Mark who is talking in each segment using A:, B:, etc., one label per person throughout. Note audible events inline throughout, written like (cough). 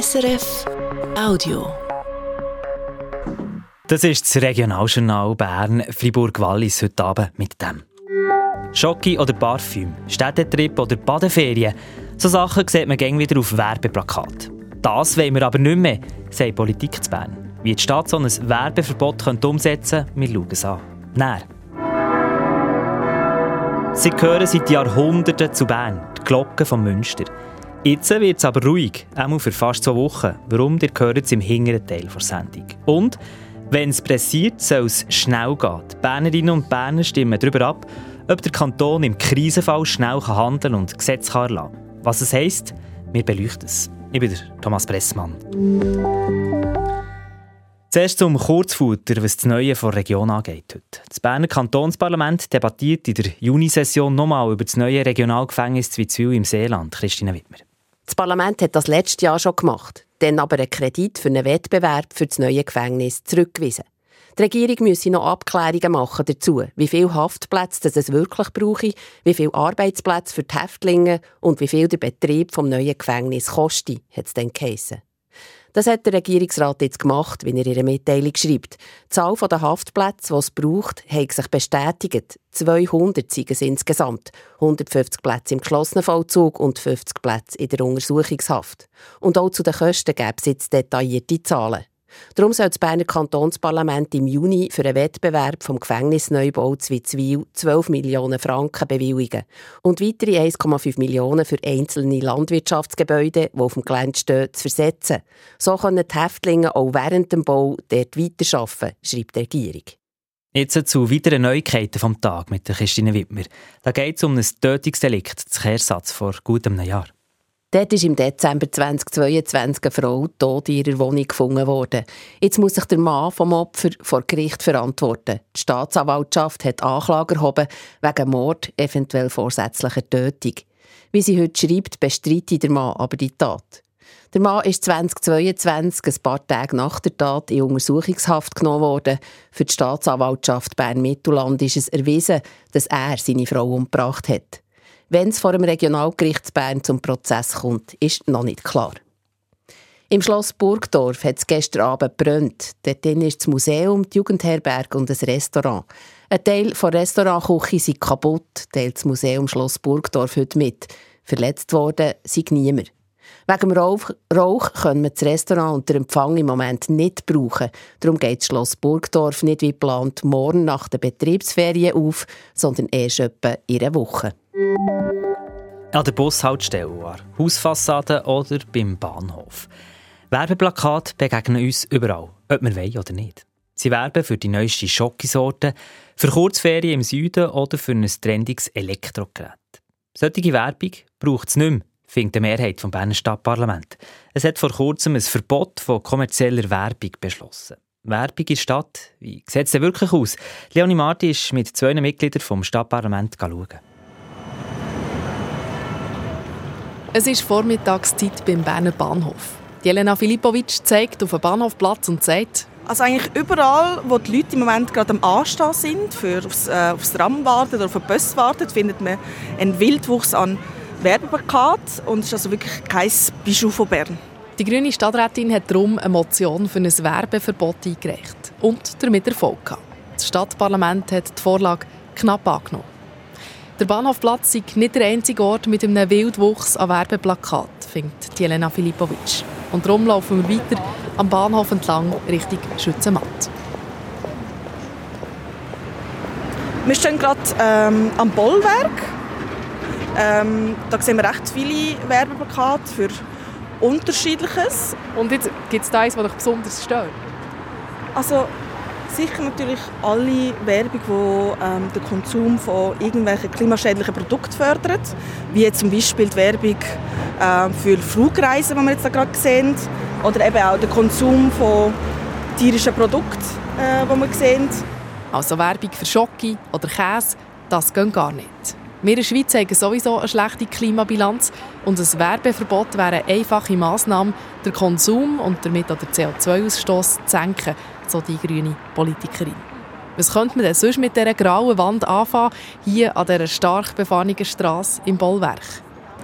A: SRF Audio.
B: Das ist das Regionaljournal Bern Fribourg-Wallis heute Abend mit dem. Schocki oder Parfüm, Städtetrip oder Badeferien, so Sachen sieht man gäng wieder auf Werbeplakat. Das wollen wir aber nicht mehr, sagt Politik zu Bern. Wie die Stadt so ein Werbeverbot könnte umsetzen könnte, wir schauen es an. Näher. Sie gehören seit Jahrhunderten zu Bern, die Glocken von Münster. Jetzt wird es aber ruhig, auch für fast zwei Wochen. Warum? Ihr gehört es im hinteren Teil der Sendung. Und wenn es pressiert, soll es schnell gehen. Die Bernerinnen und Berner stimmen darüber ab, ob der Kanton im Krisenfall schnell handeln und Gesetze kann. Was es heisst, wir beleuchten es. Ich bin Thomas Pressmann. Zuerst zum Kurzfutter, was das Neue von der Region angeht. Heute. Das Berner Kantonsparlament debattiert in der Junisession nochmal über das neue Regionalgefängnis Zwitzwil im Seeland. Christine Wittmer.
C: Das Parlament hat das letztes Jahr schon gemacht, dann aber einen Kredit für einen Wettbewerb für das neue Gefängnis zurückgewiesen. Die Regierung müsse noch Abklärungen machen dazu, wie viele Haftplätze es wirklich brauche, wie viele Arbeitsplätze für die Häftlinge und wie viel der Betrieb vom neuen Gefängnis koste, hat es dann geheissen. Das hat der Regierungsrat jetzt gemacht, wie er in ihrer Mitteilung schreibt. Die Zahl der Haftplätze, die es braucht, hat sich bestätigt. 200 sind es insgesamt. 150 Plätze im geschlossenen Vollzug und 50 Plätze in der Untersuchungshaft. Und auch zu den Kosten gäbe es jetzt detaillierte Zahlen. Darum soll das Berner Kantonsparlament im Juni für einen Wettbewerb vom Gefängnisneubau Zwitzwil 12 Millionen Franken bewilligen und weitere 1,5 Millionen für einzelne Landwirtschaftsgebäude, die auf dem Gelände stehen, zu versetzen. So können die Häftlinge auch während dem Bau dort weiterarbeiten, schreibt die Regierung.
B: Jetzt zu weiteren Neuigkeiten vom Tag mit Christine Wittmer. Da geht es um ein Tötungsdelikt, das Kehrsatz vor gut einem Jahr.
C: Dort ist im Dezember 2022 eine Frau tot in ihrer Wohnung gefunden worden. Jetzt muss sich der Mann vom Opfer vor Gericht verantworten. Die Staatsanwaltschaft hat Anklage erhoben wegen Mord, eventuell vorsätzlicher Tötung. Wie sie heute schreibt, bestreitet der Mann aber die Tat. Der Mann ist 2022, ein paar Tage nach der Tat, in Untersuchungshaft genommen worden. Für die Staatsanwaltschaft Bern-Mittelland ist es erwiesen, dass er seine Frau umgebracht hat. Wenn es vor dem Regionalgericht Bern zum Prozess kommt, ist noch nicht klar. Im Schloss Burgdorf hat es gestern Abend gebrannt. Dort ist das Museum, die Jugendherberge und ein Restaurant. Ein Teil der Restaurantküche ist kaputt, teilt das Museum Schloss Burgdorf heute mit. Verletzt worden sei niemand. Wegen dem Rauch, Rauch können wir das Restaurant und den Empfang im Moment nicht brauchen. Darum geht das Schloss Burgdorf nicht wie geplant morgen nach der Betriebsferien auf, sondern erst etwa in einer Woche.
B: An der Bushaltestelle, an Hausfassade oder beim Bahnhof. Werbeplakate begegnen uns überall, ob wir wollen oder nicht. Sie werben für die neueste Schokisorte, für Kurzferien im Süden oder für ein trendiges Elektrogerät. Solche Werbung braucht es nicht mehr, findet die Mehrheit vom Berner Stadtparlament. Es hat vor kurzem ein Verbot von kommerzieller Werbung beschlossen. Werbung in Stadt, wie sieht es denn wirklich aus? Leonie Marti ist mit zwei Mitgliedern vom Stadtparlament schauen.
D: Es ist Vormittagszeit beim Berner Bahnhof. Jelena Filipovic zeigt auf den Bahnhofplatz und sagt,
E: also eigentlich überall, wo die Leute im Moment gerade am Anstehen sind, für aufs, äh, aufs Tram warten oder auf den Bus warten, findet man einen Wildwuchs an Werbeplakaten und es ist also wirklich kein Bijou von Bern.
D: Die grüne Stadträtin hat darum eine Motion für ein Werbeverbot eingereicht und damit Erfolg gehabt. Das Stadtparlament hat die Vorlage knapp angenommen. Der Bahnhofplatz ist nicht der einzige Ort mit einem Wildwuchs an Werbeplakat, findet Jelena Filipovic. Und darum laufen wir weiter am Bahnhof entlang Richtung Schützenmatt.
E: Wir stehen gerade ähm, am Bollwerk. Ähm, da sehen wir recht viele Werbeplakate für Unterschiedliches.
D: Und jetzt gibt es da eins, das dich besonders stört?
E: Also sicher natürlich alle Werbung, die ähm, den Konsum von irgendwelchen klimaschädlichen Produkten fördert, wie zum Beispiel die Werbung äh, für Flugreisen, die wir jetzt gerade sehen, oder eben auch der Konsum von tierischen Produkten, äh, die wir sehen.
D: Also Werbung für Schoki oder Käse, das geht gar nicht. Wir in der Schweiz haben sowieso eine schlechte Klimabilanz und ein Werbeverbot wäre eine einfache Massnahme, den Konsum und damit auch den CO2-Ausstoß zu senken so die grüne Politikerin. Was könnte man denn sonst mit dieser grauen Wand anfangen, hier an dieser stark befahrenen Straße im Bollwerk?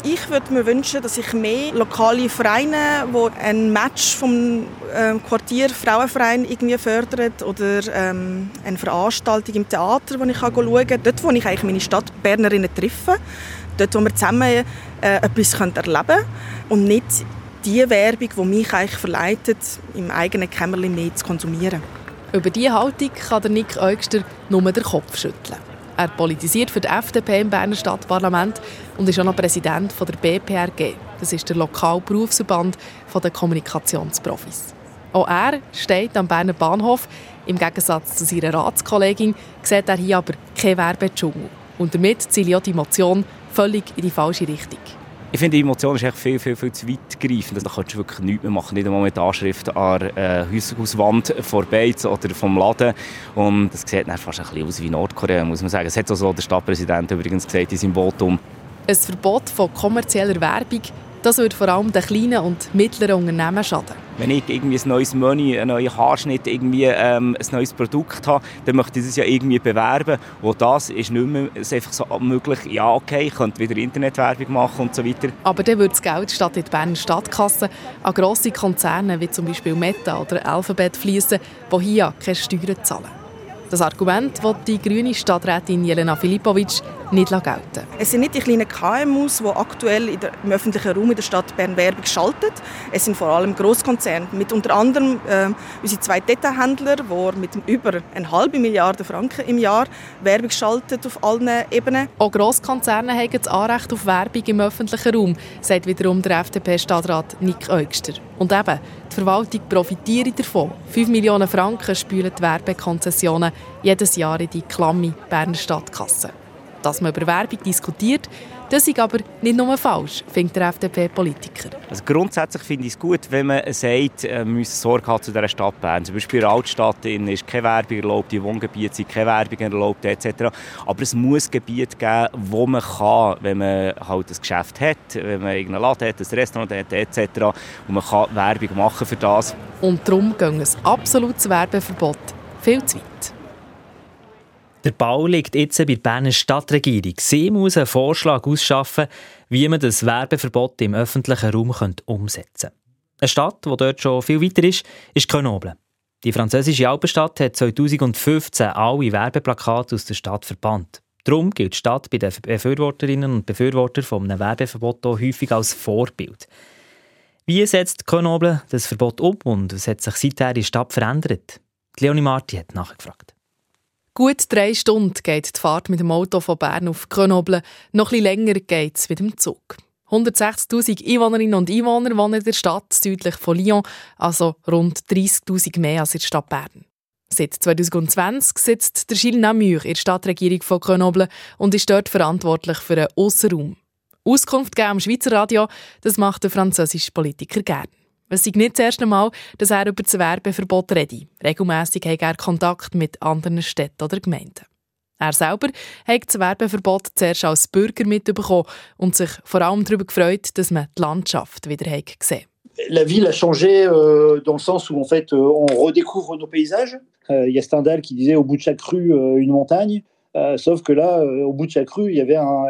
E: Ich würde mir wünschen, dass ich mehr lokale Vereine, die ein Match vom ähm, Quartier Frauenverein irgendwie fördert oder ähm, eine Veranstaltung im Theater, wo ich schauen kann. Dort, wo ich eigentlich meine Stadt Bernerinnen treffe. Dort, wo wir zusammen äh, etwas erleben können. Und nicht die Werbung, die mich eigentlich verleitet, im eigenen Kämmerlein mehr zu konsumieren.
D: Über diese Haltung kann Nick Eugster nur den Kopf schütteln. Er politisiert für die FDP im Berner Stadtparlament und ist auch noch Präsident der BPRG. Das ist der lokale Berufsverband der Kommunikationsprofis. Auch er steht am Berner Bahnhof. Im Gegensatz zu seiner Ratskollegin sieht er hier aber keinen Werbedschungel. Und damit zielt auch die Motion völlig in die falsche Richtung.
F: Ich finde, die Emotion ist echt viel, viel, viel zu weitgreifend. Also, da kannst du wirklich nichts mehr machen. Nicht einmal mit Anschrift an der äh, vorbei oder vom Laden. Und das sieht dann fast ein bisschen aus wie Nordkorea, muss man sagen. Das hat auch so der Stadtpräsident übrigens gesagt in seinem Votum.
D: Ein Verbot von kommerzieller Werbung das würde vor allem den kleinen und mittleren Unternehmen schaden.
F: Wenn ich irgendwie ein neues Menü, einen neuen Haarschnitt, irgendwie, ähm, ein neues Produkt habe, dann möchte ich das ja irgendwie bewerben. Und das ist nicht mehr ist einfach so möglich. Ja, okay, ich könnte wieder Internetwerbung machen und so weiter.
D: Aber dann würde das Geld statt in die Berner Stadtkasse an grosse Konzerne wie zum Beispiel Meta oder Alphabet fließen, die hier keine Steuern zahlen. Das Argument will die grüne Stadträtin Jelena Filipovic nicht gelten.
E: Es sind nicht die kleinen KMUs, die aktuell im öffentlichen Raum in der Stadt Bern Werbung schalten. Es sind vor allem Großkonzerne mit unter anderem äh, unsere zwei Detailhändler, die mit über eine halbe Milliarde Franken im Jahr Werbung schalten auf allen Ebenen.
D: Auch Großkonzerne haben das Anrecht auf Werbung im öffentlichen Raum, sagt wiederum der FDP-Stadtrat Nick Eugster. Und eben, die Verwaltung profitiert davon. 5 Millionen Franken spülen die Werbekonzessionen jedes Jahr in die klamme Berner Stadtkasse. Dass man über Werbung diskutiert, das ist aber nicht nur falsch, findet der FDP-Politiker.
F: Also grundsätzlich finde ich es gut, wenn man sagt, äh, man muss Sorge haben zu dieser Stadt Bern. Zum Beispiel in der Altstadt ist keine Werbung erlaubt, in Wohngebieten sind keine Werbung erlaubt etc. Aber es muss Gebiete geben, wo man kann, wenn man halt ein Geschäft hat, wenn man irgendeinen Laden hat, ein Restaurant hat etc. Und man kann Werbung machen für das.
D: Und darum geht ein absolutes Werbeverbot viel zu weit.
B: Der Bau liegt jetzt bei der Berner Stadtregierung. Sie muss einen Vorschlag ausschaffen, wie man das Werbeverbot im öffentlichen Raum umsetzen könnte. Eine Stadt, die dort schon viel weiter ist, ist Grenoble. Die französische Alpenstadt hat 2015 alle Werbeplakate aus der Stadt verbannt. Darum gilt die Stadt bei den Befürworterinnen und Befürwortern von einem Werbeverbot häufig als Vorbild. Wie setzt Grenoble das Verbot um und was hat sich seither in der Stadt verändert? Leonie Marti hat nachgefragt.
D: Gut drei Stunden geht die Fahrt mit dem Auto von Bern auf Grenoble. Noch etwas länger geht es mit dem Zug. 160.000 Einwohnerinnen und Einwohner wohnen in der Stadt südlich von Lyon, also rund 30.000 mehr als in der Stadt Bern. Seit 2020 sitzt der Gilles Namur in der Stadtregierung von Grenoble und ist dort verantwortlich für den Aussenraum. Auskunft geben am Schweizer Radio, das macht der französische Politiker gerne. Es ist nicht das erste Mal, dass er über das Werbeverbot redet. Regelmässig hat er Kontakt mit anderen Städten oder Gemeinden. Er selber hat das Werbeverbot zuerst als Bürger mitbekommen und sich vor allem darüber gefreut, dass man die Landschaft wieder gesehen
G: La ville a changé euh, dans le sens où en fait euh, on redécouvre nos paysages. Euh, il y a Stendhal qui disait au bout de chaque rue euh, une montagne. Euh, sauf que là, euh, au bout de chaque rue, il y avait un,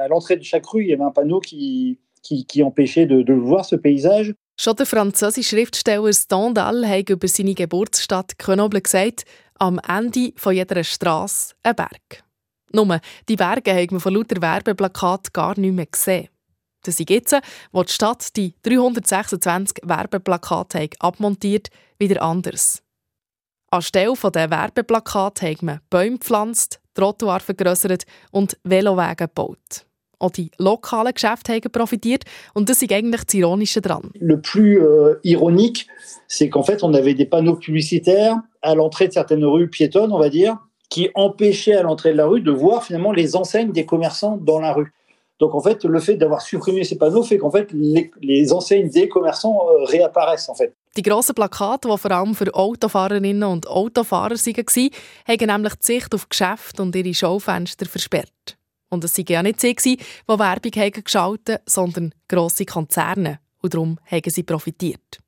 G: à l'entrée de chaque rue, il y avait un panneau qui, qui, qui empêchait de, de voir ce paysage.
D: Schon der französische Schriftsteller Stendhal hat über seine Geburtsstadt Grenoble gesagt, am Ende von jeder Straße ein Berg. Nur, die Berge haben wir von lauter Werbeplakat gar nicht mehr gesehen. Das ist jetzt, wo die Stadt die 326 Werbeplakate abmontiert, wieder anders. Anstelle der Werbeplakate haben wir Bäume gepflanzt, Trottoir vergrößert und Velowege gebaut. Auch die lokalen Geschäfte haben profitiert. Und das ist eigentlich das Ironische dran.
G: Le plus euh, ironique, c'est qu'en fait, on avait des panneaux publicitaires à l'entrée de certaines rues piétonnes, on va dire, qui empêchaient à l'entrée de la rue de voir finalement les enseignes des commerçants dans la rue. Donc en fait, le fait d'avoir supprimé ces panneaux fait qu'en fait les, les, enseignes des commerçants euh, réapparaissent en fait.
D: Die grossen Plakate, die vor allem für Autofahrerinnen und Autofahrer waren, haben nämlich die Sicht auf Geschäfte und ihre Schaufenster versperrt. Und es waren ja nicht sie, die Werbung haben sondern grosse Konzerne. Und darum haben sie profitiert.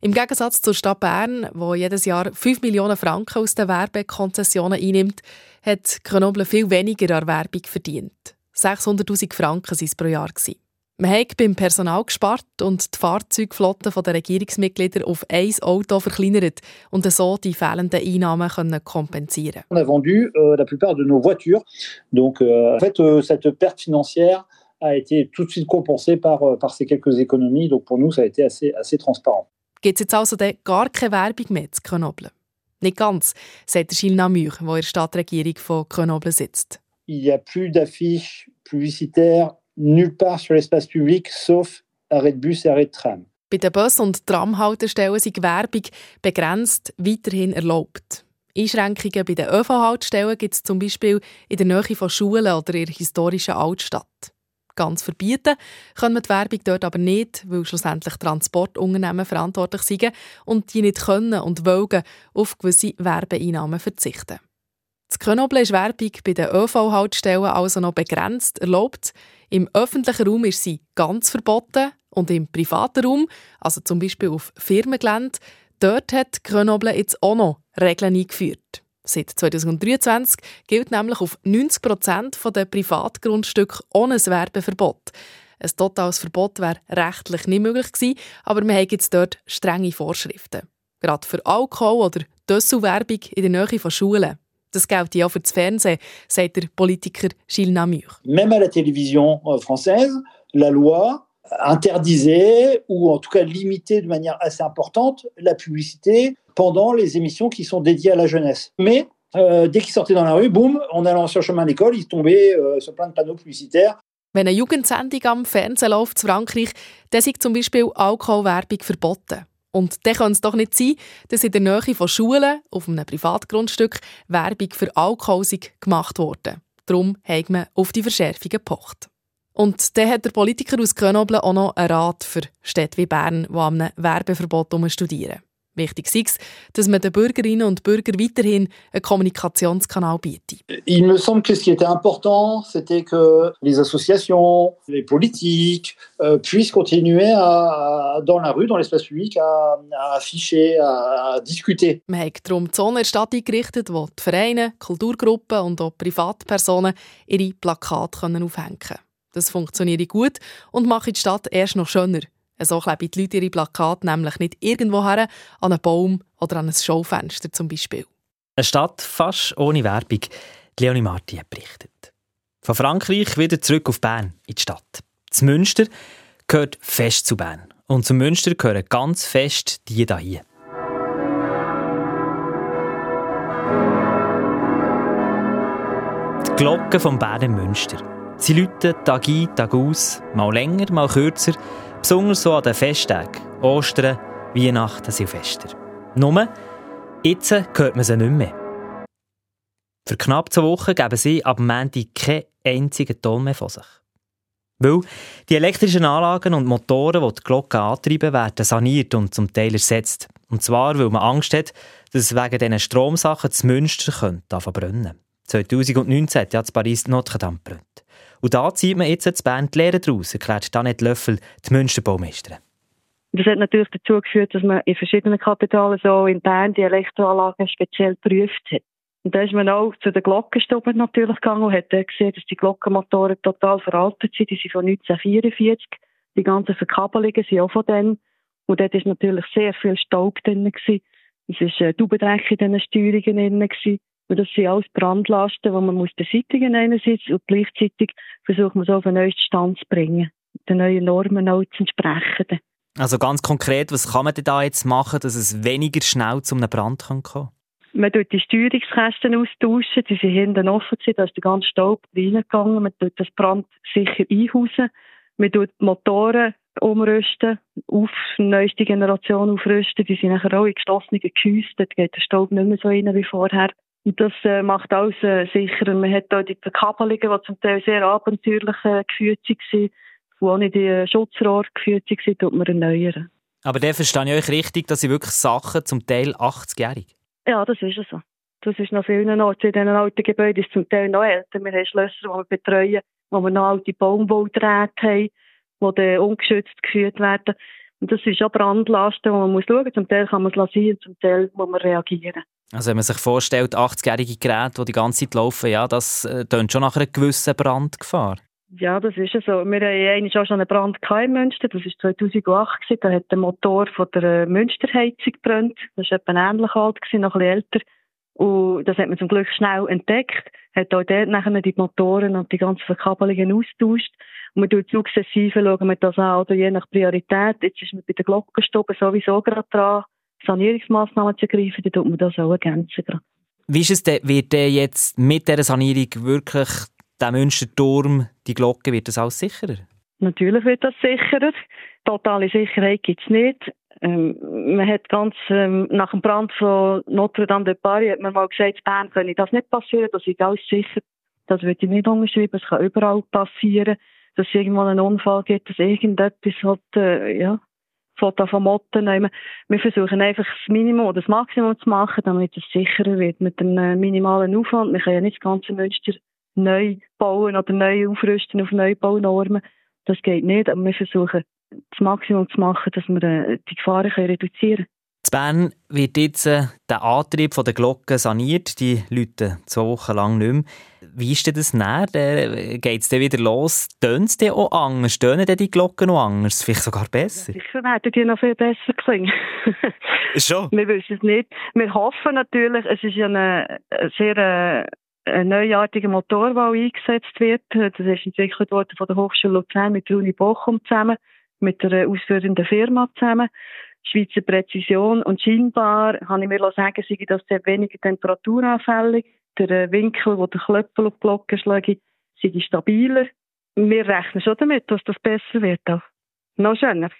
D: Im Gegensatz zur Stadt Bern, wo jedes Jahr 5 Millionen Franken aus den Werbekonzessionen einnimmt, hat Grenoble viel weniger an Werbung verdient. 600'000 Franken waren es pro Jahr. Man hat beim Personal gespart und die Fahrzeugflotte der Regierungsmitglieder auf ein Auto verkleinert und so die fehlenden Einnahmen können kompensieren.
G: On a vendu euh, la plupart de nos voitures. Donc euh, en fait euh, cette perte financière a été tout de suite compensée par, euh, par ces quelques économies. Donc pour nous ça a été assez, assez transparent.
D: Gibt es jetzt also gar keine Werbung mehr zu Grenoble? Nicht ganz, sagt Gilles Namur, der in der Stadtregierung von Grenoble sitzt.
G: Il n'y a plus d'affiches publicitaires nulle part sur l'espace public, sauf arrêt de bus arrêt de tram.
D: Bei den Bus- und Tramhaltestellen sind Werbung begrenzt weiterhin erlaubt. Einschränkungen bei den ÖV-Haltestellen gibt es zum Beispiel in der Nähe von Schulen oder in der historischen Altstadt. Ganz verbieten können wir die Werbung dort aber nicht, weil schlussendlich Transportunternehmen verantwortlich sind und die nicht können und wollen auf gewisse Werbeeinnahmen verzichten. Das Grenoble ist Werbung bei den ÖV-Haltestellen also noch begrenzt erlaubt. Im öffentlichen Raum ist sie ganz verboten und im privaten Raum, also zum Beispiel auf Firmengelände, dort hat Grenoble jetzt auch noch Regeln eingeführt. Seit 2023 gilt nämlich auf 90 Prozent der Privatgrundstücke ohne ein Werbeverbot. Ein totales Verbot wäre rechtlich nicht möglich gewesen, aber wir haben jetzt dort strenge Vorschriften. Gerade für Alkohol- oder Dösselwerbung in der Nähe von Schulen. Das gilt ja für das Fernsehen, sagt der Politiker Gilles Namur.
G: Même à la télévision euh, française, la loi interdisait, ou en tout cas limitait de manière assez importante, la publicité pendant les émissions qui sont dédiées à la jeunesse. Mais euh, dès qu'ils sortaient dans la rue, boum, en allant sur le chemin de l'école, ils tombaient euh, sur plein de panneaux publicitaires.
D: Wenn eine Jugendsendung am Fernsehen läuft in Frankreich, dann ist zum Beispiel Alkoholwerbung verboten. Und dann kann es doch nicht sein, dass in der Nähe von Schulen auf einem Privatgrundstück Werbung für Alkohol gemacht wurde. Darum hat man auf die Verschärfung gepocht. Und dann hat der Politiker aus Grenoble auch noch einen Rat für Städte wie Bern, die an einem Werbeverbot studieren. Wichtig ist, dass man den Bürgerinnen und Bürgern weiterhin einen Kommunikationskanal bietet.
G: Il me semble que ce qui était important, c'était que les associations, les politiques euh, puissent continuer à, à, dans la rue, dans l'espace public, à, à afficher, à, à, discuter.
D: Man hat darum die Zone der Stadt eingerichtet, wo die Vereine, Kulturgruppen und auch Privatpersonen ihre Plakate aufhängen können. Das funktioniert gut und macht die Stadt erst noch schöner. So kleben die Leute ihre Plakate nämlich nicht irgendwo her, an einen Baum oder an ein Schaufenster zum Beispiel.
B: Eine Stadt fast ohne Werbung. Leonie Marti hat berichtet. Von Frankreich wieder zurück auf Bern, in die Stadt. Das Münster gehört fest zu Bern. Und zum Münster gehören ganz fest die hier. Die Glocken vom Berner Münster. Sie läuten Tag ein, Tag aus, mal länger, mal kürzer, besonders so an den Festtagen, Ostern, Weihnachten, Silvester. Nur, jetzt hört man sie nicht mehr. Für knapp zwei Wochen geben sie ab Montag keinen einzigen Ton mehr von sich. Weil die elektrischen Anlagen und Motoren, die die Glocken antreiben, werden saniert und zum Teil ersetzt. Und zwar, weil man Angst hat, dass wegen diesen Stromsachen das Münster könnte brennen 2019 hat ja das Paris Notre Dame brennt. Und da zieht man jetzt das Band die Lehre daraus, erklärt Danette Löffel, die Münsterbaumeisterin.
H: Das hat natürlich dazu geführt, dass man in verschiedenen Kapitalen, so in Bern, die Elektroanlagen speziell geprüft hat. Und da ist man auch zu den Glockenstuben natürlich gegangen und hat gesehen, dass die Glockenmotoren total veraltet sind. Die sind von 1944. Die ganzen Verkabelungen sind auch von denen. Und dort ist natürlich sehr viel Staub drin. Es war Taubendreck in diesen Steuerungen drin. Und das sind alles Brandlasten, die man muss beseitigen einerseits und gleichzeitig versucht man so auf einen neuesten Stand zu bringen, den neuen Normen auch zu entsprechen.
B: Also ganz konkret, was kann man denn da jetzt machen, dass es weniger schnell zu einem Brand kommen kann?
H: Man tut die Steuerungskästen austauschen, die sind hinten offen, da ist der ganze Staub reingegangen, man tut das Brand sicher einhausen, man tut die Motoren umrüsten, auf die neueste Generation aufrüsten, die sind nachher auch in geschlossenen Gehäusen, dort geht der Staub nicht mehr so rein wie vorher. Und das äh, macht alles äh, sicherer. Man hat auch die Verkabelungen, die zum Teil sehr abenteuerlich äh, geführt waren, die ohne die äh, Schutzrohre geführt waren, tut man erneuern.
B: Aber der verstehe ich euch richtig, dass sie wirklich Sachen zum Teil 80-jährig?
H: Ja, das ist so. Das ist noch vielen Orten. In diesen alten Gebäuden ist zum Teil noch älter. Wir haben Schlösser, die wir betreuen, wo wir noch alte Baumwolldrähte haben, die dann ungeschützt geführt werden. Und das ist auch Brandlasten, wo man muss schauen muss. Zum Teil kann man es lassen, zum Teil muss man reagieren.
B: Also wenn man sich vorstellt, 80-jährige Geräte, die die ganze Zeit laufen, ja, das äh, schon nach einer gewissen Brandgefahr.
H: Ja, das ist so. Wir hatten auch schon einen Brand in Münster. Das war 2008. Da hat der Motor von der äh, Münsterheizung gebrannt. Das war etwa ähnlich alt, noch ein bisschen älter. Und das hat man zum Glück schnell entdeckt. Hat auch dort nachher die Motoren und die ganzen Verkabelungen austauscht. Und man tut sukzessive, schauen wir das an, oder je nach Priorität. Jetzt ist man bei den Glockenstuben sowieso gerade dran, Sanierungsmaßnahmen zu ergreifen. Dann tut man das auch ergänzen.
B: Wie ist es denn, wird der jetzt mit dieser Sanierung wirklich der Münsterturm, die Glocke, wird das alles sicherer?
H: Natürlich wird das sicherer. Totale Sicherheit gibt es nicht. Ähm, man hat ganz, ähm, nach dem Brand von Notre Dame de Paris hat man mal gesagt, in Bern könne das nicht passieren, das ist alles sicher. Das würde ich nicht unterschreiben, es kann überall passieren, dass es irgendwann einen Unfall gibt, dass irgendetwas hat, äh, ja, Foto von Motten nehmen. Wir versuchen einfach das Minimum oder das Maximum zu machen, damit es sicherer wird mit einem äh, minimalen Aufwand. Wir können ja nicht das ganze Münster neu bauen oder neu aufrüsten auf Neubaunormen. Das geht nicht, aber wir versuchen das Maximum zu machen, dass wir äh, die Gefahren reduzieren können.
B: In Bern wird jetzt äh, der Antrieb der Glocken saniert. Die läuten zwei Wochen lang nicht mehr. Wie ist denn das näher? Geht es dann wieder los? Tönen es dann auch anders? Tönen dann die Glocken noch anders? Vielleicht sogar besser?
H: Ja, sicher werden die noch viel besser klingen.
B: Schon? (laughs)
H: Wir wissen es nicht. Wir hoffen natürlich, es ist ja eine sehr äh, ein neuartiger Motor, der eingesetzt wird. Das ist entwickelt worden von der Hochschule Luzern mit der Uni Bochum zusammen, mit der ausführenden Firma zusammen. Schweizer Präzision und scheinbar, habe ich mir sagen, sei das sehr weniger temperaturanfällig. Der äh, Winkel, wo der Klöppel auf die Glocke schlägt, sei stabiler. Wir rechnen schon damit, dass das besser wird. Auch. Noch schöner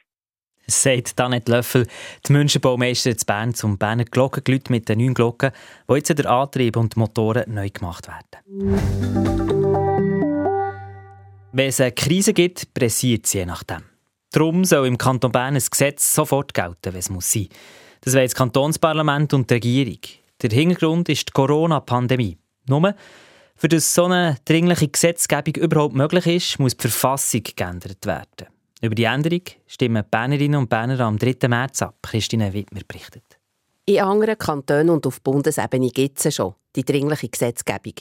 B: sagt Danet Löffel, die Münsterbaumeisterin zu Bern zum Berner Glockengelüt mit den neuen Glocken, wo jetzt der Antrieb und die Motoren neu gemacht werden. Wenn es eine Krise gibt, pressiert sie je nachdem. Darum soll im Kanton Bern ein Gesetz sofort gelten, wenn es muss sein. Das wollen das Kantonsparlament und die Regierung. Der Hintergrund ist die Corona-Pandemie. Nur, für das so eine dringliche Gesetzgebung überhaupt möglich ist, muss die Verfassung geändert werden. Über die Änderung stimmen die Bernerinnen und Berner am 3. März ab. Christine Wittmer berichtet.
C: In anderen Kantonen und auf Bundesebene gibt es schon die dringliche Gesetzgebung.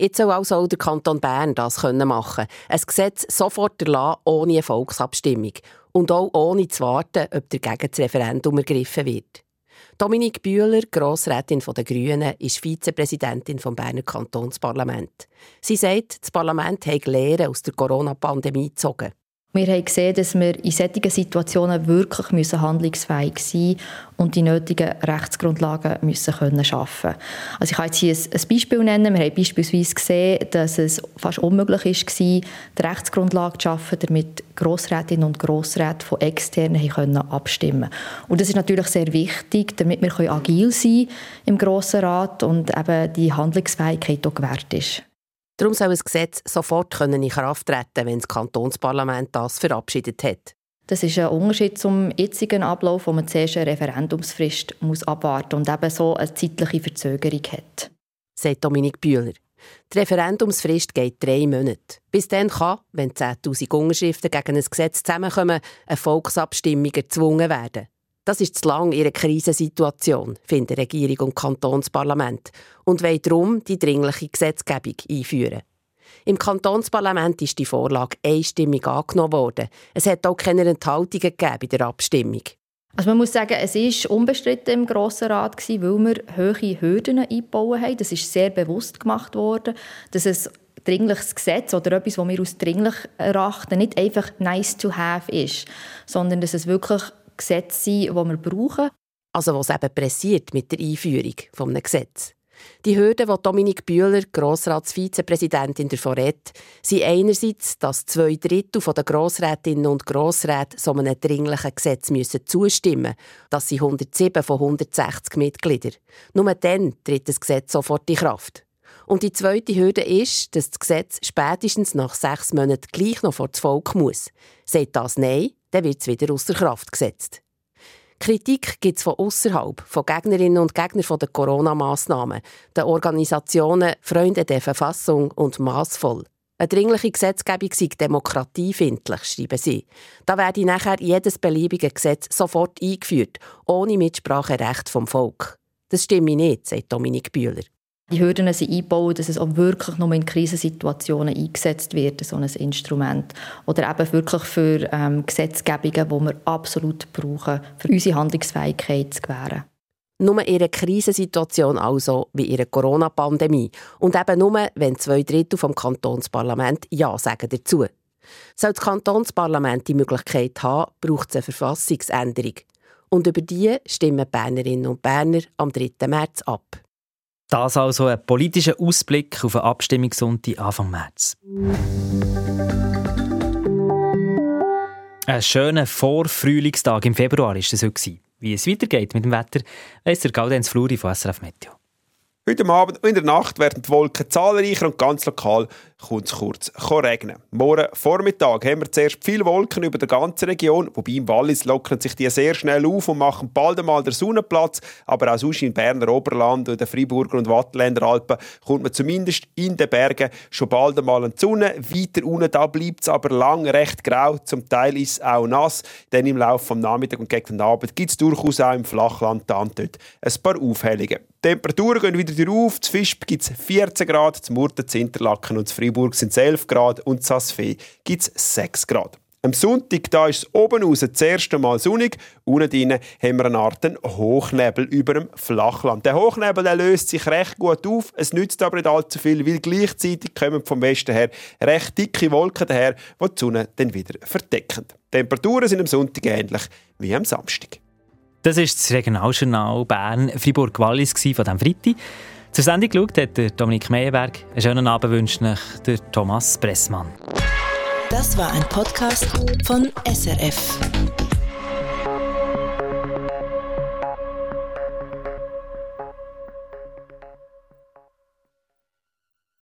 C: Jetzt soll also auch der Kanton Bern das machen Ein Gesetz sofort erlassen, ohne eine Volksabstimmung. Und auch ohne zu warten, ob dagegen das Referendum ergriffen wird. Dominik Bühler, Grossrätin der Grünen, ist Vizepräsidentin vom Berner Kantonsparlament. Sie sagt, das Parlament habe Lehren aus der Corona-Pandemie gezogen.
I: Wir haben gesehen, dass wir in solchen Situationen wirklich müssen handlungsfähig sein und die nötigen Rechtsgrundlagen müssen können schaffen. Also ich kann jetzt hier ein Beispiel nennen. Wir haben beispielsweise gesehen, dass es fast unmöglich war, die Rechtsgrundlage zu schaffen, damit Grossrätinnen und Grossräte von Externen können abstimmen Und das ist natürlich sehr wichtig, damit wir agil sein im Grossen Rat und eben die Handlungsfähigkeit auch gewährt ist.
C: Darum soll das Gesetz sofort in Kraft treten, wenn das Kantonsparlament das verabschiedet hat.
I: Das ist ein Unterschied zum jetzigen Ablauf, wo man zuerst eine Referendumsfrist muss abwarten und eben so eine zeitliche Verzögerung hat.
C: Sagt Dominik Bühler. Die Referendumsfrist geht drei Monate. Bis dann kann, wenn 10.000 Unterschriften gegen ein Gesetz zusammenkommen, eine Volksabstimmung erzwungen werden. Das ist zu lang ihre Krisensituation, finden Regierung und Kantonsparlament und wollen darum die dringliche Gesetzgebung einführen. Im Kantonsparlament ist die Vorlage einstimmig angenommen worden. Es hat auch keine Enthaltungen gegeben bei der Abstimmung.
I: Also man muss sagen, es war unbestritten im Grossen Rat, weil wir hohe Hürden eingebaut haben. Das ist sehr bewusst gemacht worden, dass es dringliches Gesetz oder etwas, das wir als dringlich erachten, nicht einfach nice to have ist, sondern dass es wirklich Gesetze sind, die wir brauchen.
C: Also was eben pressiert mit der Einführung eines Gesetzes. Die Hürden, die Dominik Bühler, Grossratsvizepräsidentin der Vorret, sind einerseits, dass zwei Drittel der Grossrätinnen und Grossräte so einem dringlichen Gesetz müssen zustimmen müssen. Das sind 107 von 160 Mitgliedern. Nur dann tritt das Gesetz sofort in Kraft. Und die zweite Hürde ist, dass das Gesetz spätestens nach sechs Monaten gleich noch vor das Volk muss. Sagt das Nein, dann wird es wieder außer Kraft gesetzt. Kritik gibt es von außerhalb, von Gegnerinnen und Gegnern der Corona-Massnahmen, den Organisationen Freunde der Verfassung und Maßvoll. Eine dringliche Gesetzgebung sei demokratiefindlich, schreiben sie. Da werde nachher jedes beliebige Gesetz sofort eingeführt, ohne Mitspracherecht vom Volk. Das stimme nicht, sagt Dominik Bühler.
I: Die Hürden sind eingebaut, dass es auch wirklich nur in Krisensituationen eingesetzt wird, so ein Instrument. Oder eben wirklich für ähm, Gesetzgebungen, die wir absolut brauchen, für unsere Handlungsfähigkeit zu gewähren.
C: Nur in einer Krisensituation also, wie in einer Corona-Pandemie. Und eben nur, wenn zwei Drittel vom Kantonsparlament Ja sagen dazu. Soll das Kantonsparlament die Möglichkeit haben, braucht es eine Verfassungsänderung. Und über die stimmen Bernerinnen und Berner am 3. März ab.
B: Das also ein politischer Ausblick auf eine Abstimmungssonntag Anfang März. Ein schöner Vorfrühlingstag im Februar war das heute. Wie es weitergeht mit dem Wetter, weiss der Gaudenz Fluri von SRF Meteo.
J: Heute Abend und in der Nacht werden die Wolken zahlreicher und ganz lokal kommt es kurz regnen. Morgen Vormittag haben wir zuerst viele Wolken über der ganzen Region, wobei im Wallis lockern sich die sehr schnell auf und machen bald einmal der Sonnenplatz. Aber auch sonst im Berner Oberland und den Friburger und Wattländer Alpen kommt man zumindest in den Bergen schon bald einmal an die Sonne. Weiter unten da bleibt es aber lang recht grau. Zum Teil ist es auch nass. Denn im Laufe des Nachmittags und gegen den Abend gibt es durchaus auch im Flachland da und dort ein paar Aufhellungen. Die Temperaturen gehen wieder auf. Zu Fisch gibt es 14 Grad, zu Murten, zu Interlaken und zu Freiburg sind es 11 Grad und zu Asfee gibt es 6 Grad. Am Sonntag da ist es oben raus das erste Mal sonnig. Unten drin haben wir eine Art Hochnebel über dem Flachland. Der Hochnebel der löst sich recht gut auf. Es nützt aber nicht allzu viel, weil gleichzeitig kommen vom Westen her recht dicke Wolken daher, die die Sonne dann wieder verdecken. Die Temperaturen sind am Sonntag ähnlich wie am Samstag.
B: Das ist das Regionaljournal Bern Fribourg-Wallis von diesem Freitag. Zur Sendung geschaut hat der Dominik Meyerberg. Einen schönen Abend wünscht euch der Thomas Pressmann.
A: Das war ein Podcast von SRF.